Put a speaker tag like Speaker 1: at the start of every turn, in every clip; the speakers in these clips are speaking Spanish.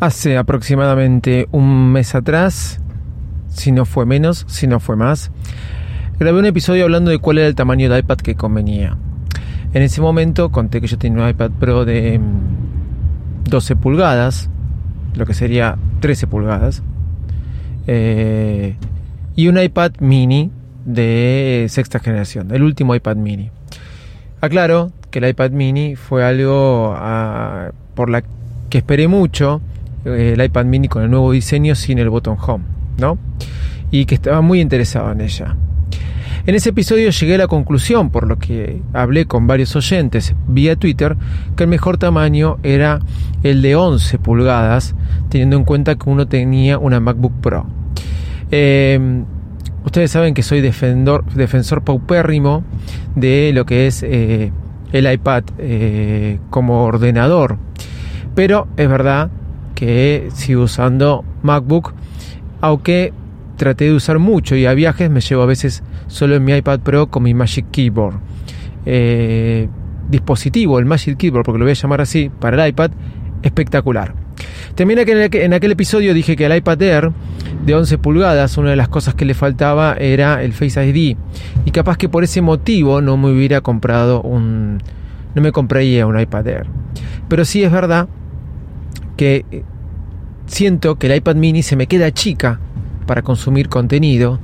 Speaker 1: Hace aproximadamente un mes atrás, si no fue menos, si no fue más, grabé un episodio hablando de cuál era el tamaño de iPad que convenía. En ese momento conté que yo tenía un iPad Pro de 12 mm, pulgadas, lo que sería 13 pulgadas, eh, y un iPad mini de sexta generación, el último iPad mini. Aclaro que el iPad mini fue algo ah, por la que esperé mucho el iPad mini con el nuevo diseño sin el botón home, ¿no? Y que estaba muy interesado en ella. En ese episodio llegué a la conclusión, por lo que hablé con varios oyentes vía Twitter, que el mejor tamaño era el de 11 pulgadas, teniendo en cuenta que uno tenía una MacBook Pro. Em, ustedes saben que soy defensor, defensor paupérrimo de lo que es eh, el iPad eh, como ordenador, pero es verdad que sigo usando MacBook, aunque traté de usar mucho y a viajes me llevo a veces solo en mi iPad Pro con mi Magic Keyboard. Eh, dispositivo, el Magic Keyboard, porque lo voy a llamar así, para el iPad, espectacular. También en aquel episodio dije que el iPad Air de 11 pulgadas, una de las cosas que le faltaba era el Face ID. Y capaz que por ese motivo no me hubiera comprado un... No me compraría un iPad Air. Pero sí es verdad que eh, siento que el iPad mini se me queda chica para consumir contenido.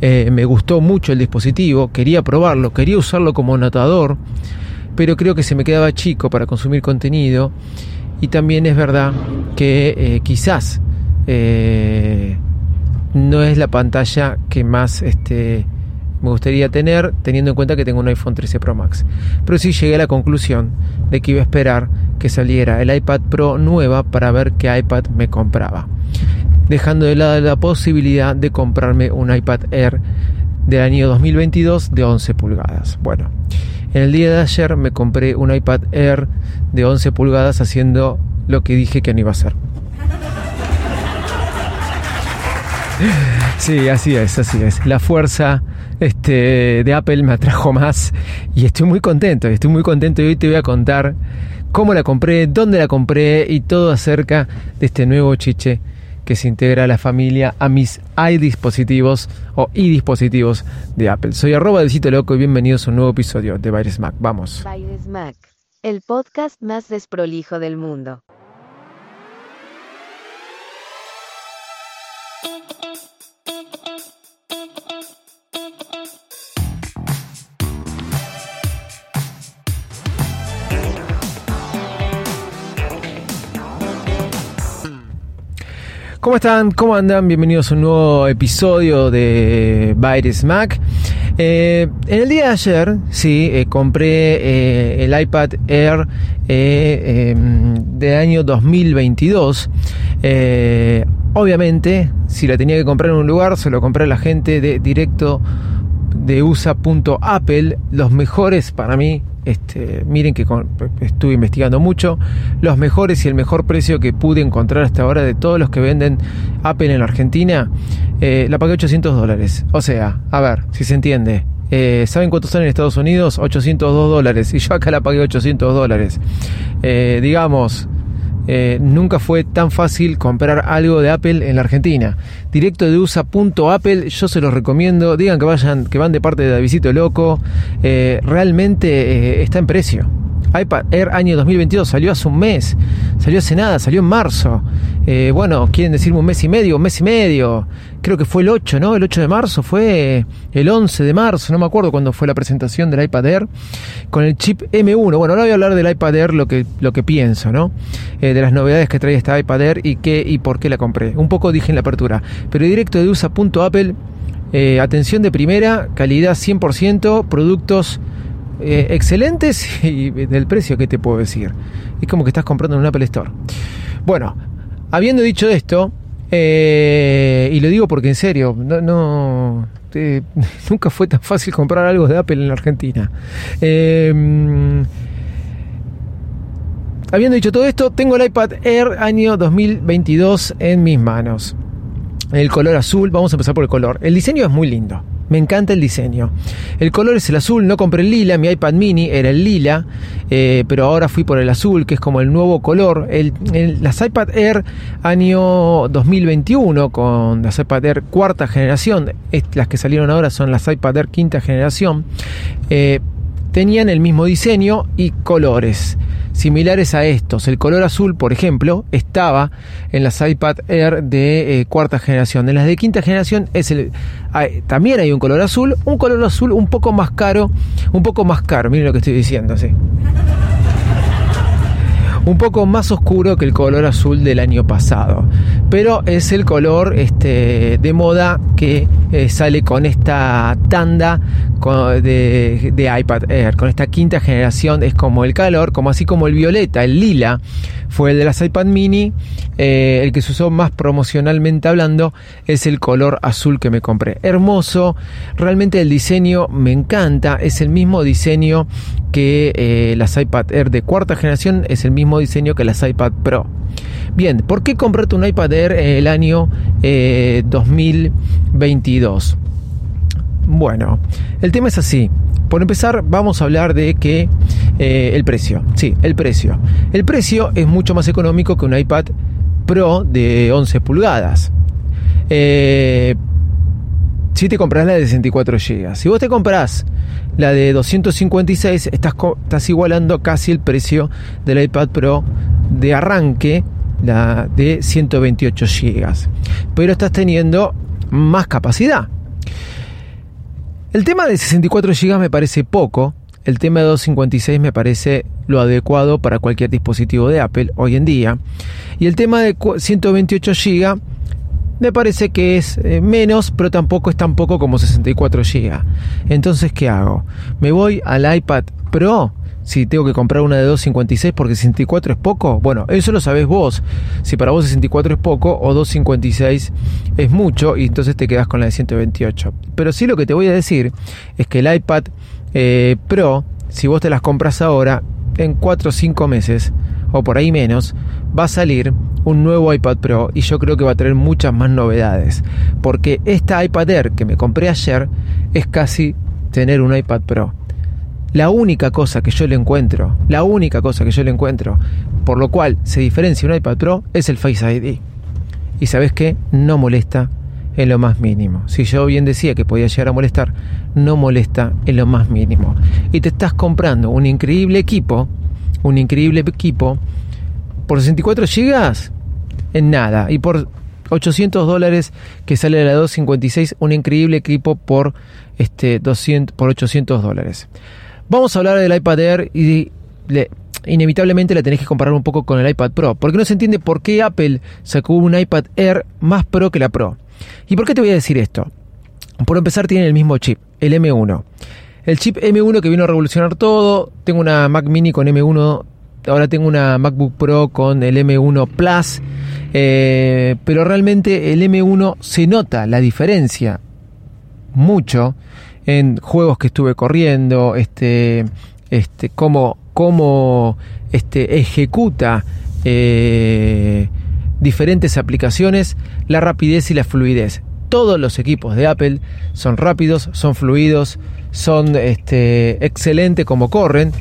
Speaker 1: Eh, me gustó mucho el dispositivo, quería probarlo, quería usarlo como anotador, pero creo que se me quedaba chico para consumir contenido. Y también es verdad que eh, quizás no es la pantalla que más este, me gustaría tener, teniendo en cuenta que tengo un iPhone 13 Pro Max. Pero sí llegué a la conclusión de que iba a esperar que saliera el iPad Pro nueva para ver qué iPad me compraba. Dejando de lado la posibilidad de comprarme un iPad Air del año 2022 de 11 pulgadas. Bueno, en el día de ayer me compré un iPad Air de 11 pulgadas haciendo lo que dije que no iba a hacer. Sí, así es, así es. La fuerza este, de Apple me atrajo más y estoy muy contento, estoy muy contento y hoy te voy a contar cómo la compré, dónde la compré y todo acerca de este nuevo chiche que se integra a la familia a mis iDispositivos o iDispositivos de Apple. Soy arroba del sitio loco y bienvenidos a un nuevo episodio de Virus Mac. Vamos.
Speaker 2: Virus Mac, el podcast más desprolijo del mundo.
Speaker 1: ¿Cómo están? ¿Cómo andan? Bienvenidos a un nuevo episodio de Virus Mac. Eh, en el día de ayer, sí, eh, compré eh, el iPad Air em, de año 2022. obviamente, si la tenía que comprar en un lugar, se lo compré a la gente de directo de USA.apple, los mejores para mí este, miren que estuve investigando mucho. Los mejores y el mejor precio que pude encontrar hasta ahora de todos los que venden Apple en la Argentina, eh, la pagué 800 dólares. O sea, a ver, si se entiende. Eh, ¿Saben cuántos son en Estados Unidos? 802 dólares. Y yo acá la pagué 800 dólares. Eh, digamos, eh, nunca fue tan fácil comprar algo de Apple en la Argentina. Directo de USA.apple, yo se los recomiendo. Digan que vayan, que van de parte de Davidito Loco. Eh, realmente eh, está en precio iPad Air año 2022 salió hace un mes, salió hace nada, salió en marzo. Eh, bueno, quieren decirme un mes y medio, un mes y medio. Creo que fue el 8, ¿no? El 8 de marzo, fue el 11 de marzo, no me acuerdo cuándo fue la presentación del iPad Air con el chip M1. Bueno, ahora voy a hablar del iPad Air lo que, lo que pienso, ¿no? Eh, de las novedades que trae este iPad Air y qué y por qué la compré. Un poco dije en la apertura, pero directo de USA.apple, eh, atención de primera, calidad 100%, productos eh, excelentes y del precio, ¿qué te puedo decir? Es como que estás comprando en un Apple Store. Bueno, habiendo dicho esto, eh, y lo digo porque en serio, no, nunca fue tan fácil comprar algo de Apple en la Argentina. Eh, habiendo dicho todo esto, tengo el iPad Air año 2022 en mis manos. El color azul, vamos a empezar por el color. El diseño es muy lindo. Me encanta el diseño. El color es el azul, no compré el lila, mi iPad mini era el lila, eh, pero ahora fui por el azul, que es como el nuevo color. El, las iPad Air año 2021, con las iPad Air cuarta generación, las que salieron ahora son las iPad Air quinta generación, eh, tenían el mismo diseño y colores similares a estos. El color azul, por ejemplo, estaba en las iPad Air de eh, cuarta generación. En las de quinta generación es el, también hay un color azul, un color azul un poco más caro, un poco más caro, miren lo que estoy diciendo, sí un poco más oscuro que el color azul del año pasado. Pero es el color este, de moda que eh, sale con esta tanda de, iPad Air. Con esta quinta generación es como el calor, como así como el violeta, el lila, fue el de las iPad mini. Eh, el que se usó más promocionalmente hablando es el color azul que me compré. Hermoso, realmente el diseño me encanta. Es el mismo diseño que eh, las iPad Air de cuarta generación, es el mismo diseño que las iPad Pro. Bien, ¿por qué comprarte un iPad Air el año 2022? Eh, bueno, el tema es así. Por empezar, vamos a hablar de que eh, el precio. Sí, el precio. El precio es mucho más económico que un iPad Pro de 11 pulgadas. Eh, si te compras la de 64 GB. Si vos te compras la de 256, estás, estás igualando casi el precio del iPad Pro de arranque, la de 128 GB. Pero estás teniendo más capacidad. El tema de 64 GB me parece poco, el tema de 256 me parece lo adecuado para cualquier dispositivo de Apple hoy en día. Y el tema de 128 GB me parece que es eh, menos, pero tampoco es tan poco como 64 GB. Entonces, ¿qué hago? Me voy al iPad Pro si tengo que comprar una de 256 porque 64 es poco, bueno, eso lo sabes vos. Si para vos 64 es poco o 256 es mucho y entonces te quedas con la de 128. Pero sí lo que te voy a decir es que el iPad eh, Pro, si vos te las compras ahora, en 4 o 5 meses o por ahí menos, va a salir un nuevo iPad Pro y yo creo que va a tener muchas más novedades. Porque esta iPad Air que me compré ayer es casi tener un iPad Pro la única cosa que yo le encuentro, la única cosa que yo le encuentro, por lo cual se diferencia un iPad Pro, es el Face ID. Y sabes qué? No molesta en lo más mínimo. Si yo bien decía que podía llegar a molestar, no molesta en lo más mínimo. Y te estás comprando un increíble equipo, un increíble equipo, por 64 GB, en nada. Y por 800 dólares que sale la 256, un increíble equipo por, este, 200, por 800 dólares. Vamos a hablar del iPad Air y inevitablemente la tenés que comparar un poco con el iPad Pro, porque no se entiende por qué Apple sacó un iPad Air más Pro que la Pro. ¿Y por qué te voy a decir esto? Por empezar, tiene el mismo chip, el M1. El chip M1 que vino a revolucionar todo. Tengo una Mac Mini con M1. Ahora tengo una MacBook Pro con el M1 Plus. Eh, pero realmente el M1 se nota la diferencia mucho en juegos que estuve corriendo, este, este, cómo, cómo este, ejecuta eh, diferentes aplicaciones, la rapidez y la fluidez. Todos los equipos de Apple son rápidos, son fluidos, son este, excelentes como corren.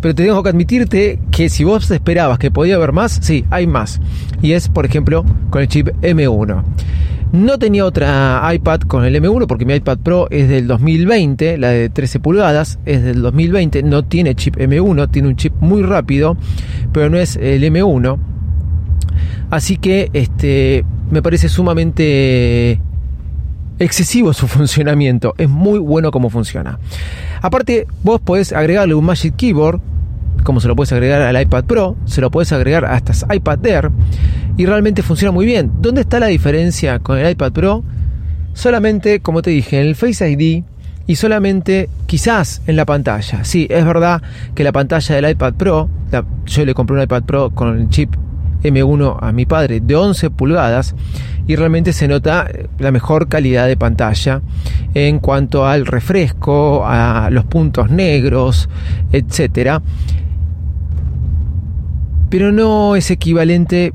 Speaker 1: Pero tengo que admitirte que si vos esperabas que podía haber más, sí, hay más. Y es, por ejemplo, con el chip M1. No tenía otra iPad con el M1 porque mi iPad Pro es del 2020, la de 13 pulgadas es del 2020, no tiene chip M1, tiene un chip muy rápido, pero no es el M1. Así que este me parece sumamente excesivo su funcionamiento, es muy bueno como funciona. Aparte, vos podés agregarle un Magic Keyboard como se lo puedes agregar al iPad Pro, se lo puedes agregar a estas iPad Air y realmente funciona muy bien. ¿Dónde está la diferencia con el iPad Pro? Solamente, como te dije, en el Face ID y solamente quizás en la pantalla. Sí, es verdad que la pantalla del iPad Pro, yo le compré un iPad Pro con el chip M1 a mi padre de 11 pulgadas y realmente se nota la mejor calidad de pantalla en cuanto al refresco, a los puntos negros, etcétera. Pero no es equivalente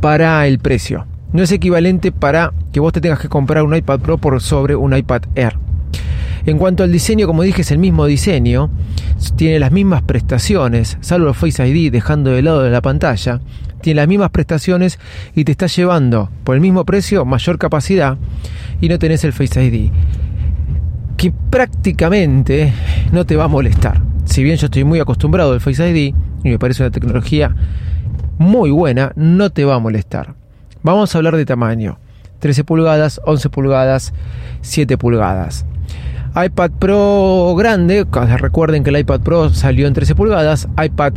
Speaker 1: para el precio. No es equivalente para que vos te tengas que comprar un iPad Pro por sobre un iPad Air. En cuanto al diseño, como dije, es el mismo diseño, tiene las mismas prestaciones, salvo el Face ID dejando de lado de la pantalla, tiene las mismas prestaciones y te está llevando por el mismo precio mayor capacidad y no tenés el Face ID, que prácticamente no te va a molestar. Si bien yo estoy muy acostumbrado al Face ID y me parece una tecnología muy buena, no te va a molestar. Vamos a hablar de tamaño. 13 pulgadas, 11 pulgadas, 7 pulgadas iPad Pro grande, recuerden que el iPad Pro salió en 13 pulgadas, iPad,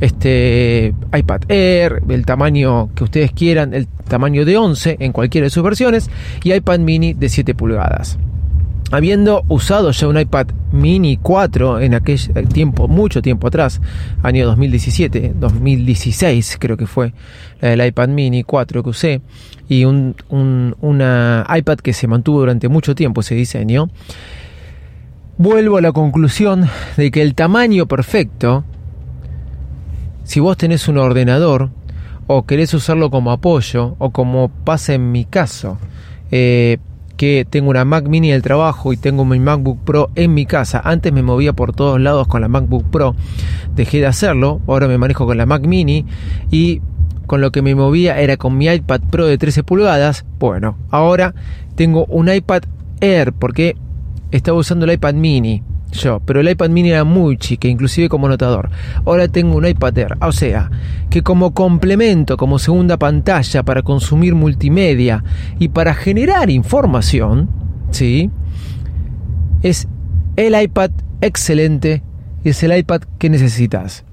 Speaker 1: este, iPad Air, el tamaño que ustedes quieran, el tamaño de 11 en cualquiera de sus versiones, y iPad mini de 7 pulgadas. Habiendo usado ya un iPad mini 4 en aquel tiempo, mucho tiempo atrás, año 2017, 2016 creo que fue el iPad mini 4 que usé, y un, una iPad que se mantuvo durante mucho tiempo ese diseño, vuelvo a la conclusión de que el tamaño perfecto, si vos tenés un ordenador o querés usarlo como apoyo o como pasa en mi caso, eh, que tengo una Mac mini del trabajo y tengo mi MacBook Pro en mi casa. Antes me movía por todos lados con la MacBook Pro, dejé de hacerlo, ahora me manejo con la Mac mini y con lo que me movía era con mi iPad Pro de 13 pulgadas. Bueno, ahora tengo un iPad Air porque estaba usando el iPad mini yo, pero el iPad mini era muy chica, inclusive como notador. Ahora tengo un iPad Air, o sea, que como complemento, como segunda pantalla para consumir multimedia y para generar información, ¿sí? Es el iPad excelente y es el iPad que necesitas.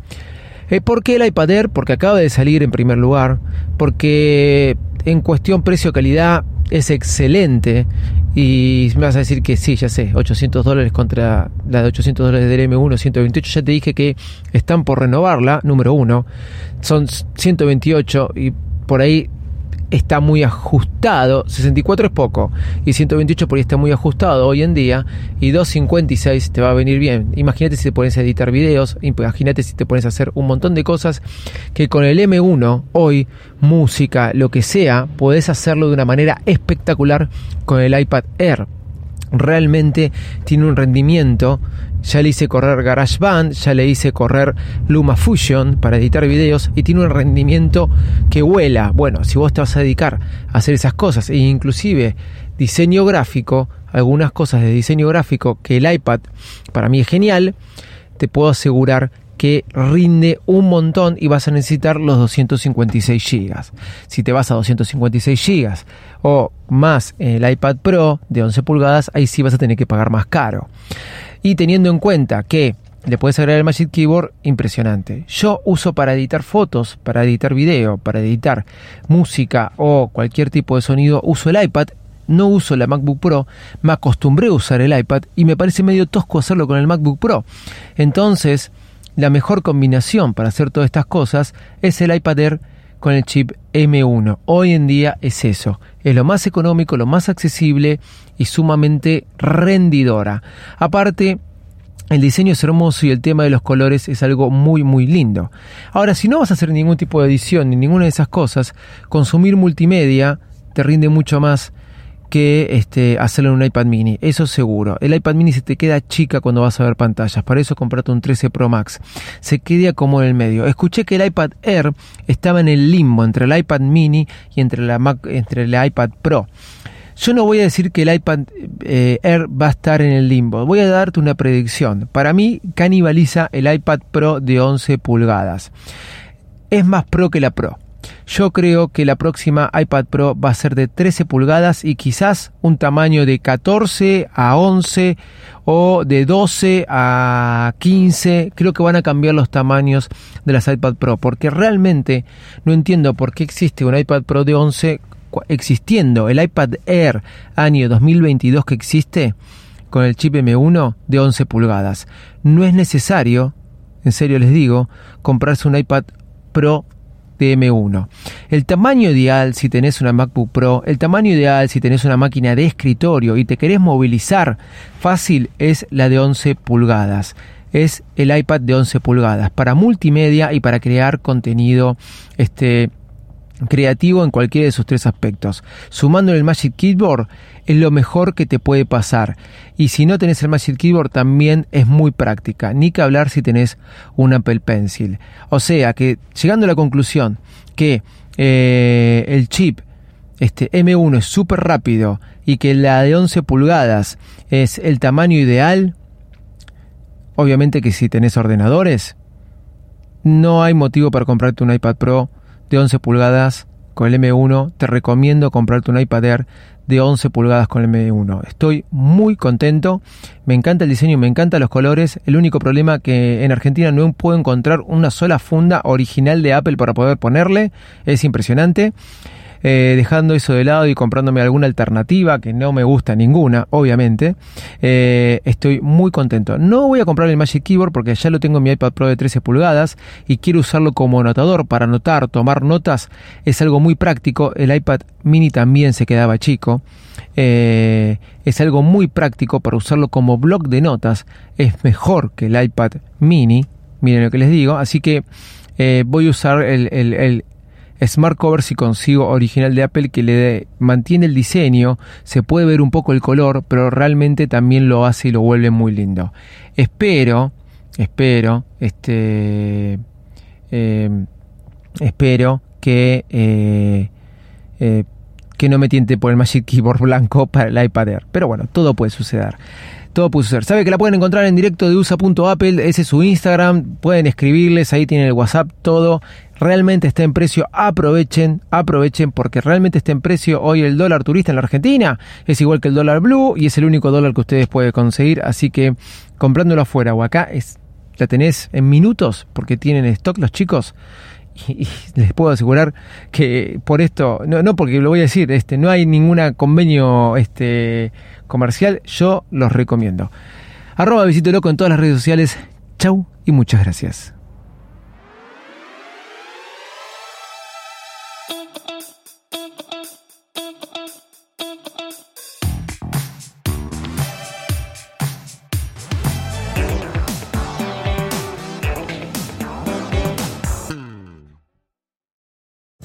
Speaker 1: Eh, ¿Por qué el iPad Air? Porque acaba de salir en primer lugar, porque en cuestión precio-calidad es excelente y me vas a decir que sí, ya sé, 800 dólares contra la de 800 dólares del M1, 128. Ya te dije que están por renovarla, número uno. Son 128 y por ahí está muy ajustado, 64 es poco, y 128 por ahí está muy ajustado hoy en día, y 256 te va a venir bien. Imagínate si te pones a editar videos, imagínate si te pones a hacer un montón de cosas que con el M1 hoy, música, lo que sea, podés hacerlo de una manera espectacular con el iPad Air. Realmente tiene un rendimiento ya le hice correr GarageBand, ya le hice correr LumaFusion para editar videos y tiene un rendimiento que vuela. Bueno, si vos te vas a dedicar a hacer esas cosas e inclusive diseño gráfico, algunas cosas de diseño gráfico que el iPad para mí es genial, te puedo asegurar que rinde un montón y vas a necesitar los 256 GB. Si te vas a 256 GB o más el iPad Pro de 11 pulgadas, ahí sí vas a tener que pagar más caro. Y teniendo en cuenta que le puedes agregar el Magic Keyboard, impresionante. Yo uso para editar fotos, para editar video, para editar música o cualquier tipo de sonido, uso el iPad. No uso la MacBook Pro, me acostumbré a usar el iPad y me parece medio tosco hacerlo con el MacBook Pro. Entonces, la mejor combinación para hacer todas estas cosas es el iPad Air con el chip M1. Hoy en día es eso, es lo más económico, lo más accesible y sumamente rendidora. Aparte, el diseño es hermoso y el tema de los colores es algo muy muy lindo. Ahora, si no vas a hacer ningún tipo de edición ni ninguna de esas cosas, consumir multimedia te rinde mucho más que este, hacerlo en un iPad mini, eso seguro. El iPad mini se te queda chica cuando vas a ver pantallas, para eso comprate un 13 Pro Max. Se queda como en el medio. Escuché que el iPad Air estaba en el limbo entre el iPad mini y entre, la Mac, entre el iPad Pro. Yo no voy a decir que el iPad eh, Air va a estar en el limbo, voy a darte una predicción. Para mí canibaliza el iPad Pro de 11 pulgadas. Es más pro que la Pro. Yo creo que la próxima iPad Pro va a ser de 13 pulgadas y quizás un tamaño de 14 a 11 o de 12 a 15. Creo que van a cambiar los tamaños de las iPad Pro porque realmente no entiendo por qué existe un iPad Pro de 11 existiendo el iPad Air año 2022 que existe con el chip M1 de 11 pulgadas. No es necesario, en serio les digo, comprarse un iPad Pro de M1. El tamaño ideal si tenés una MacBook Pro, el tamaño ideal si tenés una máquina de escritorio y te querés movilizar fácil es la de 11 pulgadas. Es el iPad de 11 pulgadas para multimedia y para crear contenido este creativo en cualquiera de sus tres aspectos. Sumando el Magic Keyboard es lo mejor que te puede pasar. Y si no tenés el Magic Keyboard también es muy práctica. Ni que hablar si tenés un Apple Pencil. O sea que llegando a la conclusión que eh, el chip este M1 es súper rápido y que la de 11 pulgadas es el tamaño ideal, obviamente que si tenés ordenadores, no hay motivo para comprarte un iPad Pro de 11 pulgadas con el M1. Te recomiendo comprarte un iPad Air de 11 pulgadas con el M1. Estoy muy contento, me encanta el diseño, me encantan los colores. El único problema que en Argentina no puedo encontrar una sola funda original de Apple para poder ponerle. Es impresionante. Eh, dejando eso de lado y comprándome alguna alternativa que no me gusta ninguna, obviamente, eh, estoy muy contento. No voy a comprar el Magic Keyboard porque ya lo tengo en mi iPad Pro de 13 pulgadas y quiero usarlo como anotador para anotar, tomar notas. Es algo muy práctico. El iPad mini también se quedaba chico. Eh, es algo muy práctico para usarlo como blog de notas. Es mejor que el iPad mini. Miren lo que les digo. Así que voy a usar el, el, Smart Cover si consigo original de Apple que le mantiene el diseño, se puede ver un poco el color, pero realmente también lo hace y lo vuelve muy lindo. Espero, espero, este, em, espero que eh, eh, que no me tiente por el Magic Keyboard blanco para el iPad Air. Pero bueno, todo puede suceder todo puede suceder. Sabe que la pueden encontrar en directo de usa.apple, ese es su Instagram, pueden escribirles, ahí tienen el WhatsApp, todo. Realmente está en precio, aprovechen, aprovechen, porque realmente está en precio hoy el dólar turista en la Argentina, es igual que el dólar blue y es el único dólar que ustedes pueden conseguir, así que comprándolo afuera o acá, es, la tenés en minutos, porque tienen stock los chicos, y, les puedo asegurar que por esto, no, no porque lo voy a decir, este, no hay ningún convenio este, comercial, yo los recomiendo. Arroba Visito Loco en todas las redes sociales. Chau y muchas gracias.